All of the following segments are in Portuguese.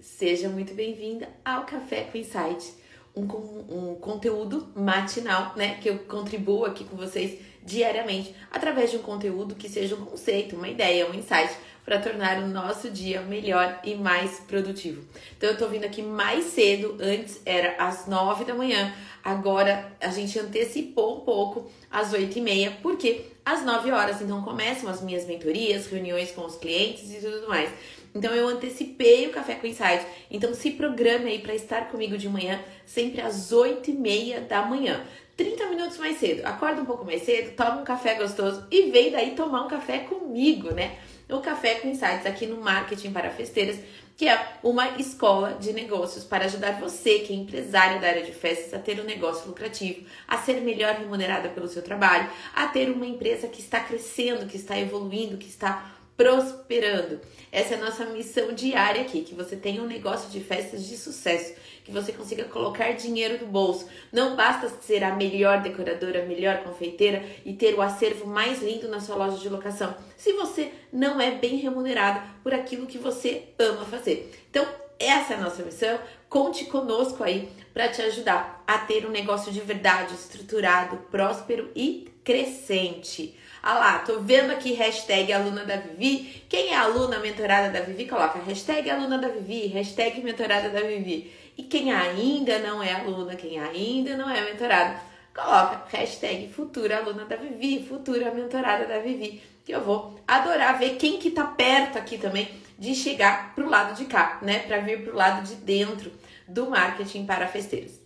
Seja muito bem-vinda ao Café com Insight, um, um conteúdo matinal, né? Que eu contribuo aqui com vocês diariamente através de um conteúdo que seja um conceito, uma ideia, um insight para tornar o nosso dia melhor e mais produtivo. Então eu tô vindo aqui mais cedo, antes era às 9 da manhã, agora a gente antecipou um pouco às 8 e meia, porque às 9 horas então começam as minhas mentorias, reuniões com os clientes e tudo mais. Então eu antecipei o Café com Insight. Então se programe aí para estar comigo de manhã, sempre às 8 e meia da manhã. 30 minutos mais cedo. Acorda um pouco mais cedo, toma um café gostoso e vem daí tomar um café comigo, né? o Café com Insights aqui no Marketing para Festeiras, que é uma escola de negócios para ajudar você, que é empresário da área de festas, a ter um negócio lucrativo, a ser melhor remunerada pelo seu trabalho, a ter uma empresa que está crescendo, que está evoluindo, que está prosperando. Essa é a nossa missão diária aqui, que você tenha um negócio de festas de sucesso, que você consiga colocar dinheiro no bolso. Não basta ser a melhor decoradora, a melhor confeiteira e ter o acervo mais lindo na sua loja de locação, se você não é bem remunerado por aquilo que você ama fazer. Então, essa é a nossa missão. Conte conosco aí para te ajudar a ter um negócio de verdade, estruturado, próspero e crescente. Ah lá, tô vendo aqui hashtag aluna da Vivi. Quem é aluna mentorada da Vivi, coloca hashtag aluna da Vivi, hashtag mentorada da Vivi. E quem ainda não é aluna, quem ainda não é mentorada, coloca hashtag futura aluna da Vivi, futura mentorada da Vivi. Que eu vou adorar ver quem que tá perto aqui também de chegar pro lado de cá, né? Para vir pro lado de dentro do marketing para festeiros.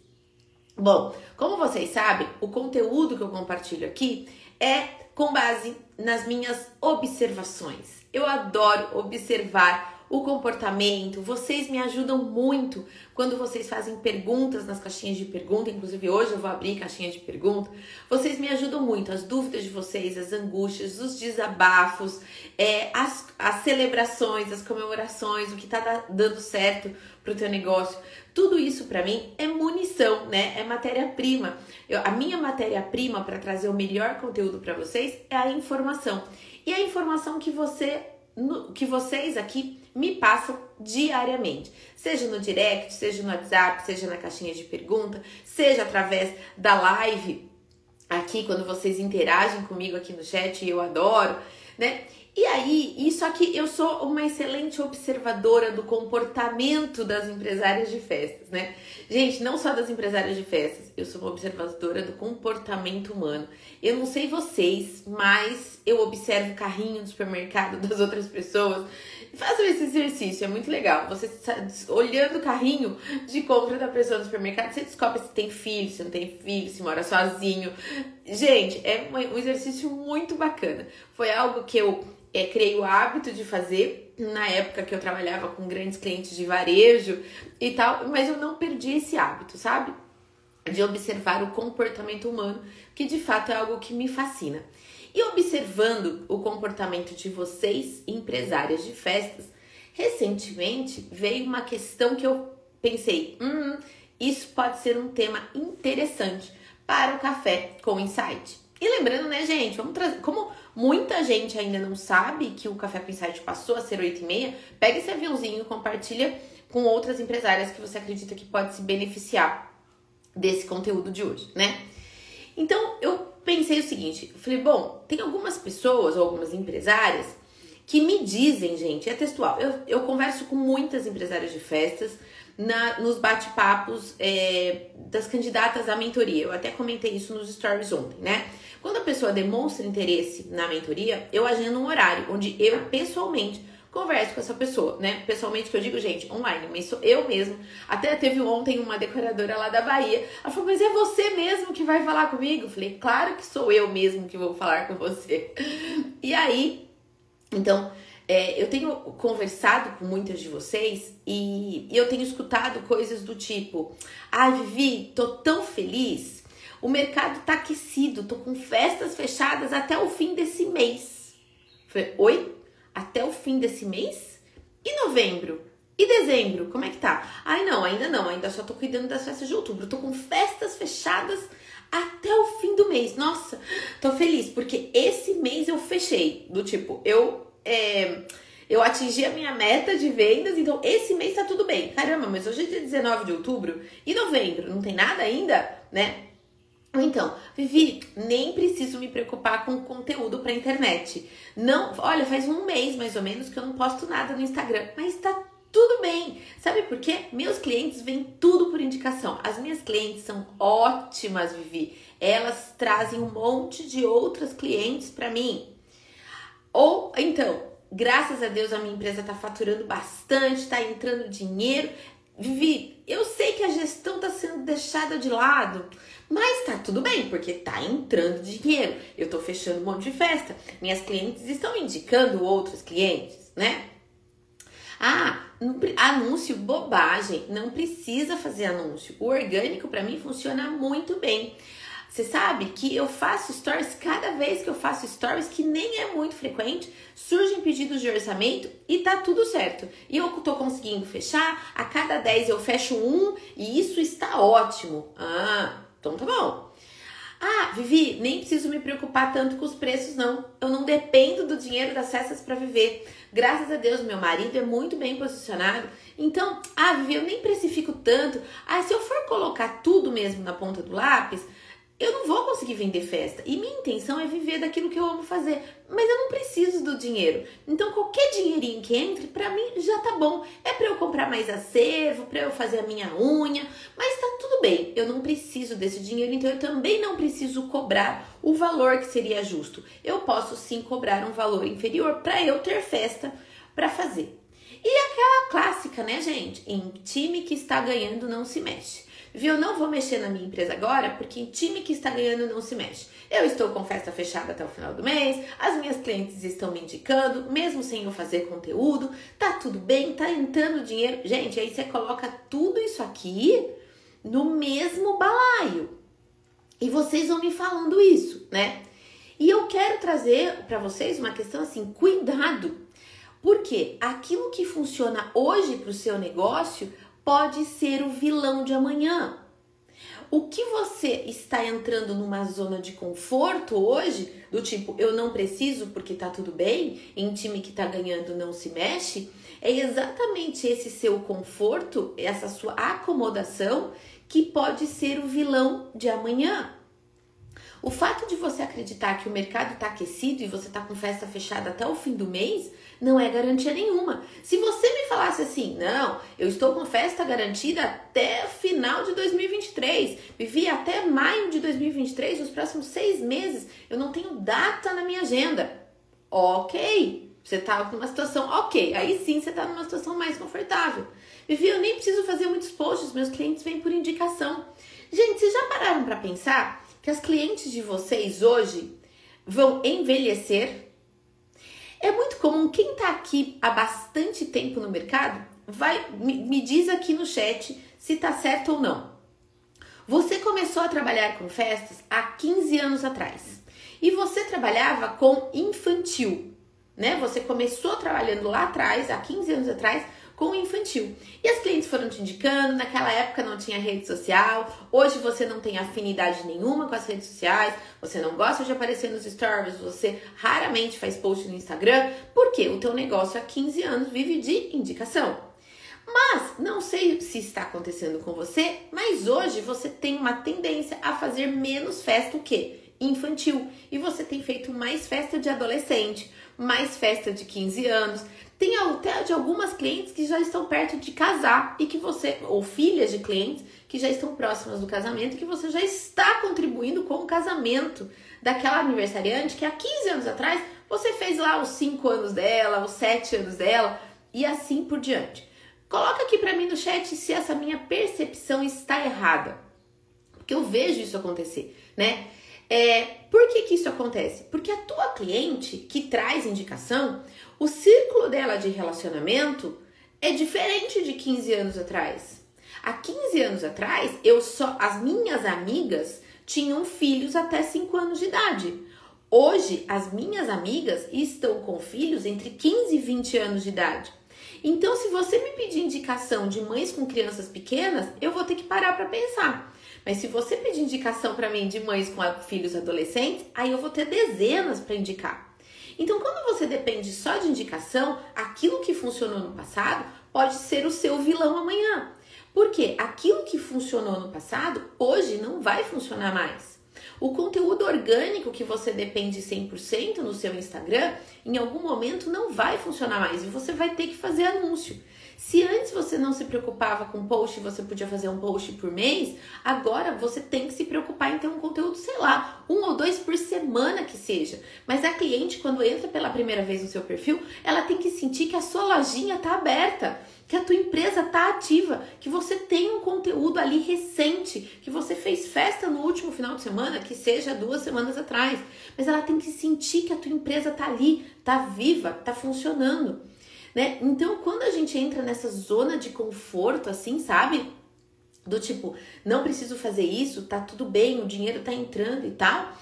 Bom, como vocês sabem, o conteúdo que eu compartilho aqui é com base nas minhas observações. Eu adoro observar o comportamento. Vocês me ajudam muito quando vocês fazem perguntas nas caixinhas de pergunta. Inclusive, hoje eu vou abrir caixinha de pergunta. Vocês me ajudam muito. As dúvidas de vocês, as angústias, os desabafos, é, as, as celebrações, as comemorações, o que está dando certo para o teu negócio. Tudo isso para mim é munição, né? É matéria-prima. A minha matéria-prima para trazer o melhor conteúdo para vocês é a informação. E a informação que você que vocês aqui me passam diariamente, seja no direct, seja no WhatsApp, seja na caixinha de pergunta, seja através da live aqui quando vocês interagem comigo aqui no chat, eu adoro, né? E aí, isso aqui, eu sou uma excelente observadora do comportamento das empresárias de festas, né? Gente, não só das empresárias de festas, eu sou uma observadora do comportamento humano. Eu não sei vocês, mas eu observo o carrinho do supermercado das outras pessoas. Façam esse exercício, é muito legal. Você olhando o carrinho de compra da pessoa no supermercado, você descobre se tem filho, se não tem filho, se mora sozinho. Gente, é um exercício muito bacana. Foi algo que eu é, criei o hábito de fazer na época que eu trabalhava com grandes clientes de varejo e tal, mas eu não perdi esse hábito, sabe? De observar o comportamento humano, que de fato é algo que me fascina. E observando o comportamento de vocês, empresárias de festas, recentemente veio uma questão que eu pensei: hum, isso pode ser um tema interessante para o café com insight. E lembrando, né, gente, vamos trazer. Como muita gente ainda não sabe que o Café com Insight passou a ser 8 e meia, pega esse aviãozinho e compartilha com outras empresárias que você acredita que pode se beneficiar desse conteúdo de hoje, né? Então eu pensei o seguinte: falei, bom, tem algumas pessoas ou algumas empresárias que me dizem, gente, é textual. Eu, eu converso com muitas empresárias de festas na, nos bate-papos é, das candidatas à mentoria. Eu até comentei isso nos stories ontem, né? Quando a pessoa demonstra interesse na mentoria, eu agendo um horário onde eu pessoalmente converso com essa pessoa, né? Pessoalmente que eu digo, gente, online, mas sou eu mesmo. Até teve ontem uma decoradora lá da Bahia. Ela falou, mas é você mesmo que vai falar comigo? Eu falei, claro que sou eu mesmo que vou falar com você. E aí, então, é, eu tenho conversado com muitas de vocês e, e eu tenho escutado coisas do tipo: ah, Vivi, tô tão feliz o mercado tá aquecido, tô com festas fechadas até o fim desse mês. Falei, oi? Até o fim desse mês? E novembro? E dezembro? Como é que tá? Ai, não, ainda não, ainda só tô cuidando das festas de outubro. Tô com festas fechadas até o fim do mês. Nossa, tô feliz, porque esse mês eu fechei. Do tipo, eu. É, Eu atingi a minha meta de vendas, então esse mês tá tudo bem. Caramba, mas hoje é dia 19 de outubro e novembro, não tem nada ainda, né? Então, Vivi, nem preciso me preocupar com conteúdo para internet. Não, olha, faz um mês mais ou menos que eu não posto nada no Instagram, mas tá tudo bem. Sabe por quê? Meus clientes vêm tudo por indicação. As minhas clientes são ótimas, Vivi. Elas trazem um monte de outras clientes para mim. Ou então, graças a Deus a minha empresa está faturando bastante, está entrando dinheiro. Vivi, eu sei que a gestão está sendo deixada de lado, mas tá tudo bem, porque tá entrando dinheiro. Eu tô fechando um monte de festa. Minhas clientes estão indicando outros clientes, né? Ah, anúncio bobagem, não precisa fazer anúncio. O orgânico para mim funciona muito bem. Você sabe que eu faço stories, cada vez que eu faço stories, que nem é muito frequente, surgem pedidos de orçamento e tá tudo certo. E eu tô conseguindo fechar, a cada 10 eu fecho um e isso está ótimo. Ah, então tá bom. Ah, Vivi, nem preciso me preocupar tanto com os preços, não. Eu não dependo do dinheiro das festas para viver. Graças a Deus, meu marido é muito bem posicionado. Então, ah, Vivi, eu nem precifico tanto. Ah, se eu for colocar tudo mesmo na ponta do lápis, eu não vou conseguir vender festa. E minha intenção é viver daquilo que eu amo fazer. Mas eu não preciso do dinheiro. Então, qualquer dinheirinho que entre, para mim já tá bom. É para eu comprar mais acervo, para eu fazer a minha unha. Mas tá tudo bem. Eu não preciso desse dinheiro, então eu também não preciso cobrar o valor que seria justo. Eu posso sim cobrar um valor inferior para eu ter festa para fazer. E aquela clássica, né, gente? Em time que está ganhando não se mexe. Viu? Não vou mexer na minha empresa agora, porque em time que está ganhando não se mexe. Eu estou com festa fechada até o final do mês, as minhas clientes estão me indicando, mesmo sem eu fazer conteúdo, tá tudo bem, tá entrando dinheiro. Gente, aí você coloca tudo isso aqui no mesmo balaio. E vocês vão me falando isso, né? E eu quero trazer para vocês uma questão assim, cuidado. Porque aquilo que funciona hoje para o seu negócio pode ser o vilão de amanhã. O que você está entrando numa zona de conforto hoje, do tipo eu não preciso porque tá tudo bem, em time que tá ganhando não se mexe, é exatamente esse seu conforto, essa sua acomodação que pode ser o vilão de amanhã. O fato de você acreditar que o mercado está aquecido e você está com festa fechada até o fim do mês não é garantia nenhuma. Se você me falasse assim, não, eu estou com festa garantida até final de 2023, vivi até maio de 2023, os próximos seis meses, eu não tenho data na minha agenda. Ok, você está numa situação ok, aí sim você está numa situação mais confortável. Vivi, eu nem preciso fazer muitos posts, meus clientes vêm por indicação. Gente, vocês já pararam para pensar que as clientes de vocês hoje vão envelhecer. É muito comum quem está aqui há bastante tempo no mercado vai me, me diz aqui no chat se tá certo ou não. Você começou a trabalhar com festas há 15 anos atrás e você trabalhava com infantil, né? Você começou trabalhando lá atrás, há 15 anos atrás, com o infantil. E as clientes foram te indicando, naquela época não tinha rede social, hoje você não tem afinidade nenhuma com as redes sociais, você não gosta de aparecer nos stories, você raramente faz post no Instagram, porque o teu negócio há 15 anos vive de indicação. Mas não sei se está acontecendo com você, mas hoje você tem uma tendência a fazer menos festa o quê? Infantil. E você tem feito mais festa de adolescente, mais festa de 15 anos, tem até de algumas clientes que já estão perto de casar e que você, ou filhas de clientes que já estão próximas do casamento que você já está contribuindo com o casamento daquela aniversariante que há 15 anos atrás você fez lá os 5 anos dela, os 7 anos dela e assim por diante. Coloca aqui para mim no chat se essa minha percepção está errada. Porque eu vejo isso acontecer, né? É, por que, que isso acontece? Porque a tua cliente que traz indicação, o círculo dela de relacionamento é diferente de 15 anos atrás. Há 15 anos atrás, eu só as minhas amigas tinham filhos até 5 anos de idade. Hoje, as minhas amigas estão com filhos entre 15 e 20 anos de idade. Então, se você me pedir indicação de mães com crianças pequenas, eu vou ter que parar para pensar. Mas se você pedir indicação para mim de mães com filhos adolescentes, aí eu vou ter dezenas para indicar. Então, quando você depende só de indicação, aquilo que funcionou no passado pode ser o seu vilão amanhã. Porque aquilo que funcionou no passado, hoje não vai funcionar mais. O conteúdo orgânico que você depende 100% no seu Instagram, em algum momento não vai funcionar mais e você vai ter que fazer anúncio. Se antes você não se preocupava com post, você podia fazer um post por mês, agora você tem que se preocupar em ter um conteúdo, sei lá, um ou dois por semana que seja. Mas a cliente, quando entra pela primeira vez no seu perfil, ela tem que sentir que a sua lojinha está aberta, que a tua empresa está ativa, que você tem um conteúdo ali recente, que você fez festa no último final de semana, que seja duas semanas atrás. Mas ela tem que sentir que a tua empresa está ali, está viva, está funcionando né? Então, quando a gente entra nessa zona de conforto, assim, sabe? Do tipo, não preciso fazer isso, tá tudo bem, o dinheiro tá entrando e tal.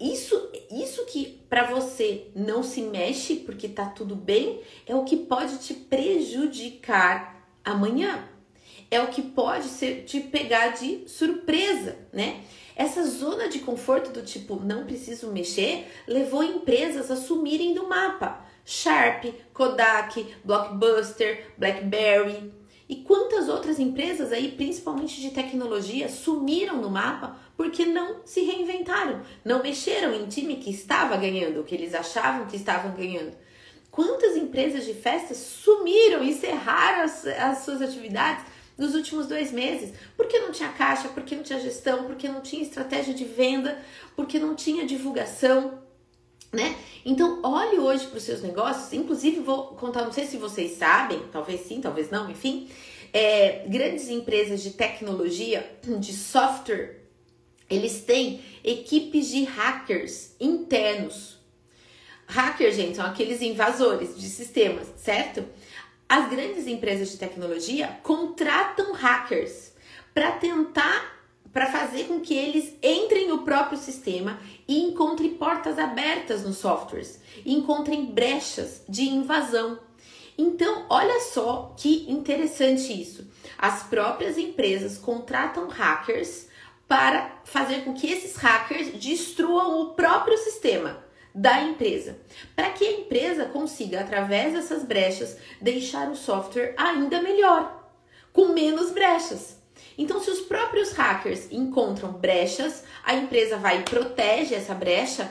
Isso, isso que para você não se mexe porque tá tudo bem, é o que pode te prejudicar amanhã. É o que pode ser, te pegar de surpresa, né? Essa zona de conforto do tipo, não preciso mexer, levou empresas a sumirem do mapa. Sharp, Kodak, Blockbuster, BlackBerry e quantas outras empresas aí, principalmente de tecnologia, sumiram no mapa porque não se reinventaram, não mexeram em time que estava ganhando, o que eles achavam que estavam ganhando. Quantas empresas de festas sumiram, encerraram as, as suas atividades nos últimos dois meses? Porque não tinha caixa, porque não tinha gestão, porque não tinha estratégia de venda, porque não tinha divulgação né? Então, olhe hoje para os seus negócios. Inclusive, vou contar, não sei se vocês sabem, talvez sim, talvez não, enfim. É, grandes empresas de tecnologia, de software, eles têm equipes de hackers internos. Hackers, gente, são aqueles invasores de sistemas, certo? As grandes empresas de tecnologia contratam hackers para tentar para fazer com que eles entrem no próprio sistema e encontrem portas abertas nos softwares, encontrem brechas de invasão. Então, olha só que interessante isso. As próprias empresas contratam hackers para fazer com que esses hackers destruam o próprio sistema da empresa, para que a empresa consiga, através dessas brechas, deixar o software ainda melhor, com menos brechas. Então, se os próprios hackers encontram brechas, a empresa vai e protege essa brecha,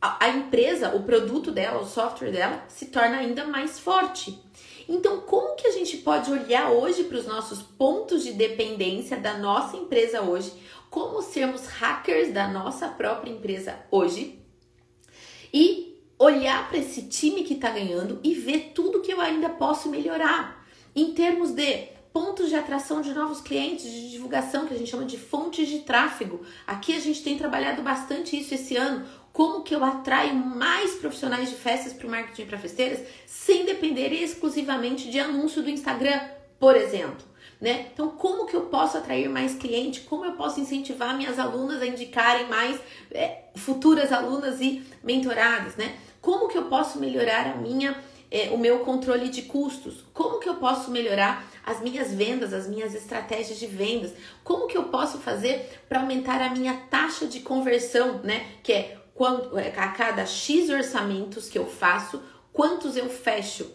a, a empresa, o produto dela, o software dela, se torna ainda mais forte. Então, como que a gente pode olhar hoje para os nossos pontos de dependência da nossa empresa hoje? Como sermos hackers da nossa própria empresa hoje? E olhar para esse time que está ganhando e ver tudo que eu ainda posso melhorar em termos de pontos de atração de novos clientes, de divulgação, que a gente chama de fontes de tráfego. Aqui a gente tem trabalhado bastante isso esse ano. Como que eu atraio mais profissionais de festas para o marketing para festeiras sem depender exclusivamente de anúncio do Instagram, por exemplo. Né? Então, como que eu posso atrair mais cliente? Como eu posso incentivar minhas alunas a indicarem mais é, futuras alunas e mentoradas, né? Como que eu posso melhorar a minha, é, o meu controle de custos? Como que eu posso melhorar as minhas vendas, as minhas estratégias de vendas. Como que eu posso fazer para aumentar a minha taxa de conversão, né? Que é quando, é, a cada X orçamentos que eu faço, quantos eu fecho?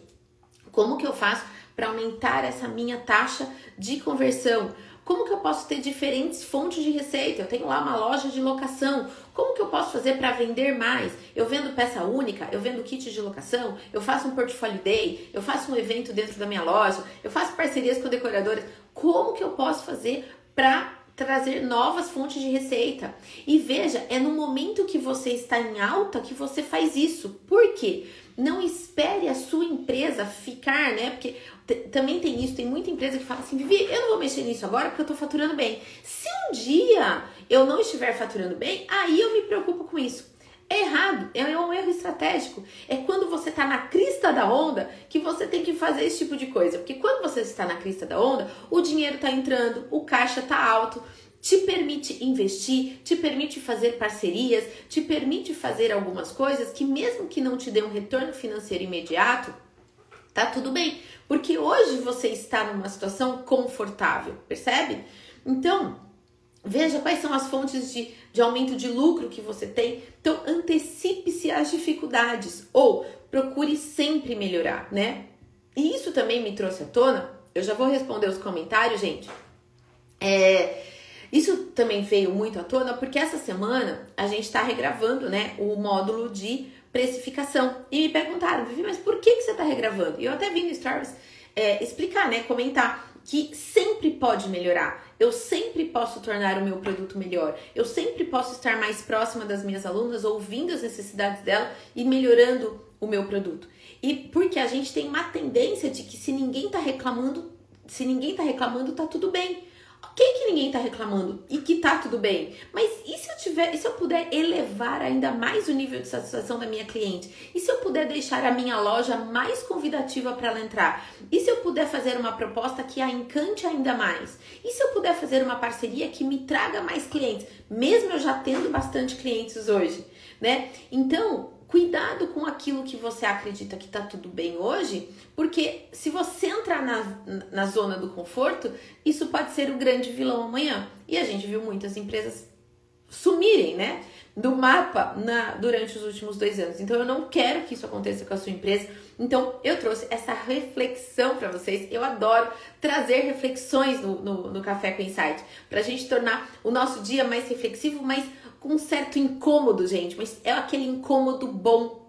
Como que eu faço para aumentar essa minha taxa de conversão? Como que eu posso ter diferentes fontes de receita? Eu tenho lá uma loja de locação. Como que eu posso fazer para vender mais? Eu vendo peça única, eu vendo kit de locação, eu faço um portfólio day, eu faço um evento dentro da minha loja, eu faço parcerias com decoradores. Como que eu posso fazer para trazer novas fontes de receita. E veja, é no momento que você está em alta que você faz isso. Por quê? Não espere a sua empresa ficar, né? Porque também tem isso, tem muita empresa que fala assim, Vivi, eu não vou mexer nisso agora porque eu tô faturando bem. Se um dia eu não estiver faturando bem, aí eu me preocupo com isso. É errado, é um erro estratégico. É quando você está na crista da onda que você tem que fazer esse tipo de coisa. Porque quando você está na crista da onda, o dinheiro está entrando, o caixa está alto, te permite investir, te permite fazer parcerias, te permite fazer algumas coisas que mesmo que não te dê um retorno financeiro imediato, tá tudo bem, porque hoje você está numa situação confortável, percebe? Então, Veja quais são as fontes de, de aumento de lucro que você tem. Então, antecipe-se às dificuldades ou procure sempre melhorar, né? E isso também me trouxe à tona. Eu já vou responder os comentários, gente. É, isso também veio muito à tona porque essa semana a gente está regravando, né, o módulo de precificação. E me perguntaram, Vivi, mas por que, que você está regravando? E eu até vi no Stories é, explicar, né, comentar que sempre pode melhorar. Eu sempre posso tornar o meu produto melhor. Eu sempre posso estar mais próxima das minhas alunas, ouvindo as necessidades dela e melhorando o meu produto. E porque a gente tem uma tendência de que se ninguém tá reclamando, se ninguém tá reclamando, tá tudo bem. Ok que ninguém tá reclamando e que tá tudo bem, mas e se eu tiver, e se eu puder elevar ainda mais o nível de satisfação da minha cliente? E se eu puder deixar a minha loja mais convidativa para ela entrar? E se eu puder fazer uma proposta que a encante ainda mais? E se eu puder fazer uma parceria que me traga mais clientes, mesmo eu já tendo bastante clientes hoje, né? Então, cuidado com aquilo que você acredita que tá tudo bem hoje, porque se você entrar na, na zona do conforto, isso pode ser o grande vilão amanhã. E a gente viu muitas empresas sumirem, né? Do mapa na, durante os últimos dois anos. Então eu não quero que isso aconteça com a sua empresa. Então eu trouxe essa reflexão para vocês. Eu adoro trazer reflexões no, no, no Café com Insight para a gente tornar o nosso dia mais reflexivo, mais com um certo incômodo, gente, mas é aquele incômodo bom.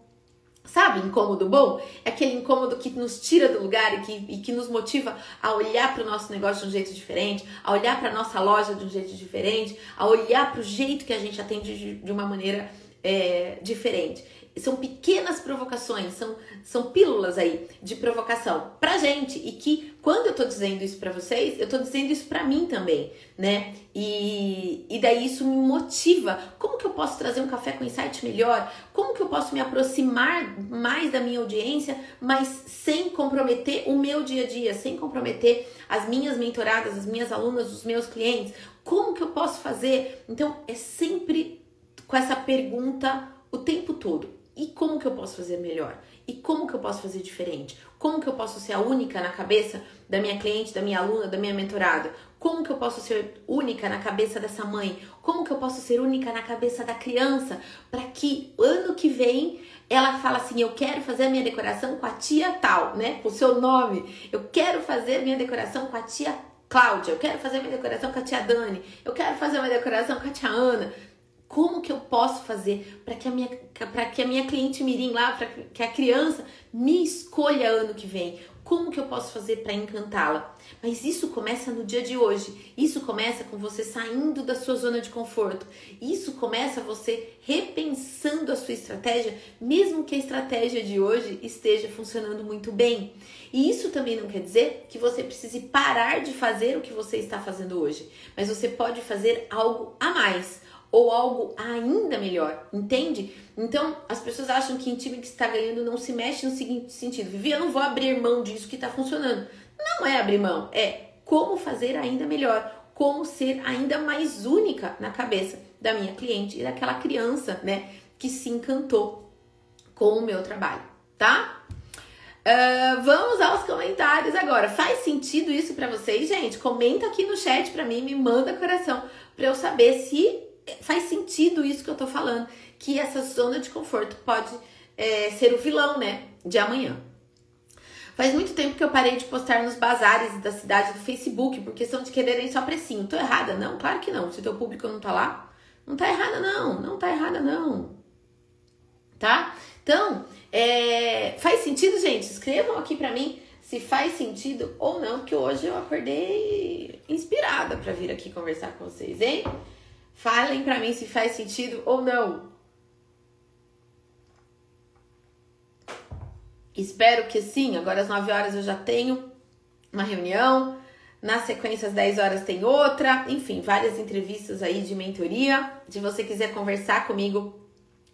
Sabe, incômodo bom? É aquele incômodo que nos tira do lugar e que, e que nos motiva a olhar para o nosso negócio de um jeito diferente, a olhar para a nossa loja de um jeito diferente, a olhar para o jeito que a gente atende de, de uma maneira é, diferente são pequenas provocações, são, são pílulas aí de provocação pra gente. E que quando eu tô dizendo isso pra vocês, eu tô dizendo isso pra mim também, né? E, e daí isso me motiva. Como que eu posso trazer um café com insight melhor? Como que eu posso me aproximar mais da minha audiência, mas sem comprometer o meu dia a dia, sem comprometer as minhas mentoradas, as minhas alunas, os meus clientes? Como que eu posso fazer? Então, é sempre com essa pergunta o tempo todo e como que eu posso fazer melhor? E como que eu posso fazer diferente? Como que eu posso ser a única na cabeça da minha cliente, da minha aluna, da minha mentorada? Como que eu posso ser única na cabeça dessa mãe? Como que eu posso ser única na cabeça da criança para que ano que vem ela fala assim: "Eu quero fazer a minha decoração com a tia tal, né? Com o seu nome. Eu quero fazer minha decoração com a tia Cláudia, eu quero fazer minha decoração com a tia Dani, eu quero fazer uma decoração com a tia Ana. Como que eu posso fazer para que a minha para que a minha cliente mirim lá, para que a criança me escolha ano que vem? Como que eu posso fazer para encantá-la? Mas isso começa no dia de hoje. Isso começa com você saindo da sua zona de conforto. Isso começa você repensando a sua estratégia, mesmo que a estratégia de hoje esteja funcionando muito bem. E isso também não quer dizer que você precise parar de fazer o que você está fazendo hoje, mas você pode fazer algo a mais ou algo ainda melhor, entende? Então, as pessoas acham que em time que está ganhando não se mexe no seguinte sentido: Vivi, eu não vou abrir mão disso que está funcionando. Não é abrir mão, é como fazer ainda melhor, como ser ainda mais única na cabeça da minha cliente e daquela criança, né, que se encantou com o meu trabalho, tá? Uh, vamos aos comentários agora. Faz sentido isso para vocês, gente? Comenta aqui no chat para mim, me manda coração para eu saber se faz sentido isso que eu tô falando, que essa zona de conforto pode é, ser o vilão, né, de amanhã. Faz muito tempo que eu parei de postar nos bazares da cidade do Facebook, por questão de quererem só precinho. Tô errada? Não, claro que não. Se teu público não tá lá, não tá errada não, não tá errada não. Tá? Então, é, faz sentido, gente? Escrevam aqui pra mim se faz sentido ou não, que hoje eu acordei inspirada para vir aqui conversar com vocês, hein? Falem para mim se faz sentido ou não. Espero que sim. Agora às 9 horas eu já tenho uma reunião. Na sequência, às 10 horas tem outra. Enfim, várias entrevistas aí de mentoria. Se você quiser conversar comigo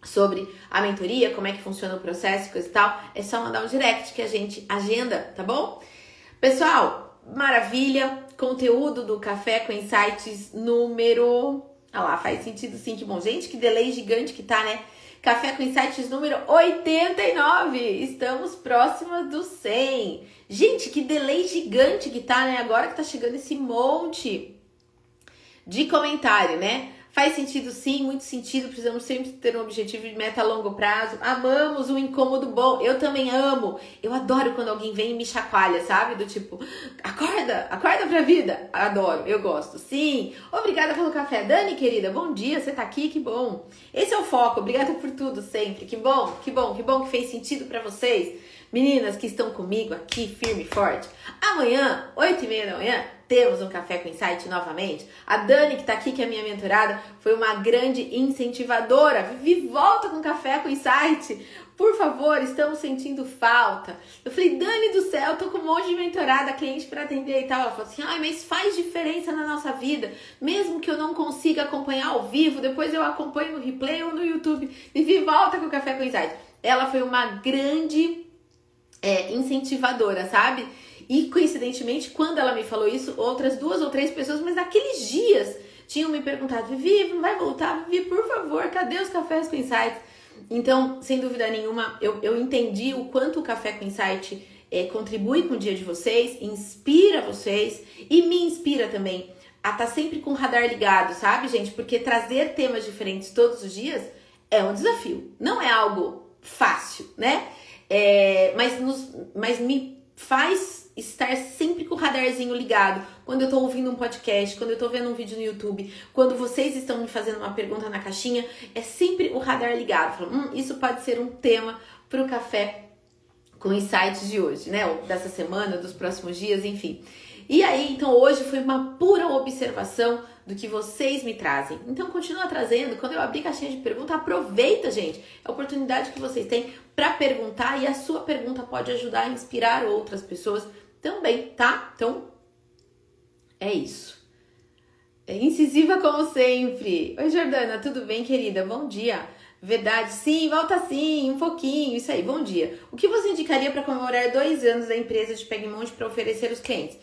sobre a mentoria, como é que funciona o processo, coisa e tal, é só mandar um direct que a gente agenda, tá bom? Pessoal, maravilha! Conteúdo do Café com Insights número ah lá, faz sentido sim, que bom. Gente, que delay gigante que tá, né? Café com Insights número 89. Estamos próximas do 100. Gente, que delay gigante que tá, né? Agora que tá chegando esse monte de comentário, né? Faz sentido sim, muito sentido. Precisamos sempre ter um objetivo de meta a longo prazo. Amamos um incômodo bom. Eu também amo. Eu adoro quando alguém vem e me chacoalha, sabe? Do tipo, acorda, acorda pra vida. Adoro, eu gosto. Sim. Obrigada pelo café. Dani, querida, bom dia. Você tá aqui, que bom. Esse é o foco. Obrigada por tudo sempre. Que bom, que bom, que bom que fez sentido para vocês. Meninas que estão comigo aqui, firme e forte. Amanhã, 8 e meia da manhã, temos um Café com Insight novamente. A Dani, que está aqui, que é minha mentorada, foi uma grande incentivadora. Vivi, volta com Café com Insight. Por favor, estamos sentindo falta. Eu falei, Dani do céu, tô com um monte de mentorada, cliente para atender e tal. Ela falou assim, ai, mas faz diferença na nossa vida. Mesmo que eu não consiga acompanhar ao vivo, depois eu acompanho no replay ou no YouTube. Vivi, volta com Café com Insight. Ela foi uma grande é, incentivadora, sabe? E coincidentemente, quando ela me falou isso, outras duas ou três pessoas, mas naqueles dias, tinham me perguntado: Vivi, não vai voltar? Vivi, por favor, cadê os cafés com insights? Então, sem dúvida nenhuma, eu, eu entendi o quanto o Café com Insight é, contribui com o dia de vocês, inspira vocês e me inspira também a estar tá sempre com o radar ligado, sabe, gente? Porque trazer temas diferentes todos os dias é um desafio, não é algo fácil, né? É, mas, nos, mas me faz estar sempre com o radarzinho ligado. Quando eu tô ouvindo um podcast, quando eu tô vendo um vídeo no YouTube, quando vocês estão me fazendo uma pergunta na caixinha, é sempre o radar ligado. Falo, hum, isso pode ser um tema pro café com insights de hoje, né? Ou dessa semana, dos próximos dias, enfim. E aí, então hoje foi uma pura observação do que vocês me trazem. Então continua trazendo. Quando eu abrir caixinha de pergunta, aproveita, gente. É a oportunidade que vocês têm para perguntar e a sua pergunta pode ajudar a inspirar outras pessoas também, tá? Então, é isso. É incisiva como sempre. Oi, Jordana, tudo bem, querida? Bom dia. Verdade, sim, volta sim, um pouquinho, isso aí, bom dia. O que você indicaria para comemorar dois anos da empresa de Pegmont para oferecer aos clientes?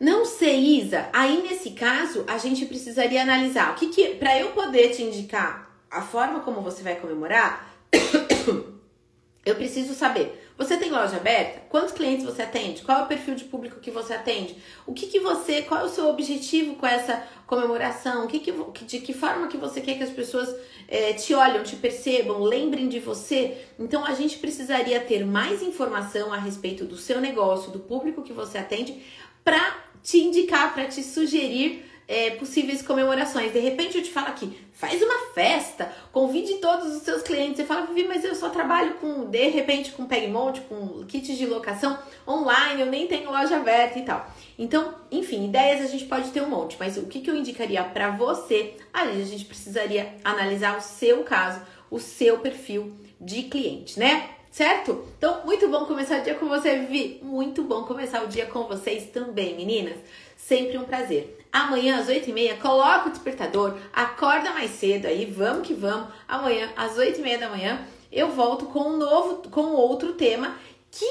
Não sei, Isa. Aí nesse caso, a gente precisaria analisar o que, que para eu poder te indicar a forma como você vai comemorar, eu preciso saber você tem loja aberta? Quantos clientes você atende? Qual é o perfil de público que você atende? O que, que você, qual é o seu objetivo com essa comemoração? O que que, de que forma que você quer que as pessoas é, te olham, te percebam, lembrem de você? Então a gente precisaria ter mais informação a respeito do seu negócio, do público que você atende, para te indicar, para te sugerir é, possíveis comemorações. De repente eu te falo aqui, faz uma festa, convide todos os seus clientes. Você fala, Vivi, mas eu só trabalho com, de repente, com Pegmont, com kits de locação online, eu nem tenho loja aberta e tal. Então, enfim, ideias a gente pode ter um monte, mas o que, que eu indicaria para você? Ali a gente precisaria analisar o seu caso, o seu perfil de cliente, né? Certo? Então, muito bom começar o dia com você, Vivi. Muito bom começar o dia com vocês também, meninas. Sempre um prazer. Amanhã às 8h30, coloca o despertador, acorda mais cedo aí, vamos que vamos. Amanhã às 8h30 da manhã eu volto com um novo, com outro tema que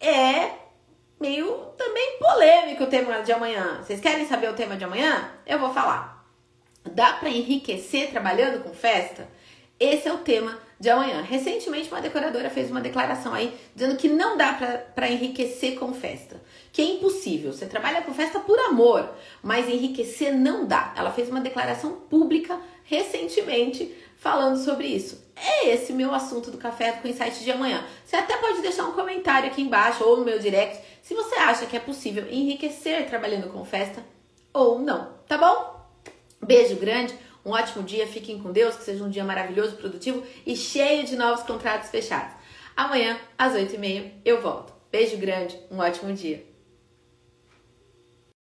é meio também polêmico o tema de amanhã. Vocês querem saber o tema de amanhã? Eu vou falar. Dá para enriquecer trabalhando com festa? Esse é o tema de amanhã. Recentemente, uma decoradora fez uma declaração aí dizendo que não dá para enriquecer com festa, que é impossível. Você trabalha com festa por amor, mas enriquecer não dá. Ela fez uma declaração pública recentemente falando sobre isso. É esse meu assunto do café com insight de amanhã. Você até pode deixar um comentário aqui embaixo ou no meu direct se você acha que é possível enriquecer trabalhando com festa ou não, tá bom? Beijo grande. Um ótimo dia, fiquem com Deus, que seja um dia maravilhoso, produtivo e cheio de novos contratos fechados. Amanhã, às 8h30, eu volto. Beijo grande, um ótimo dia.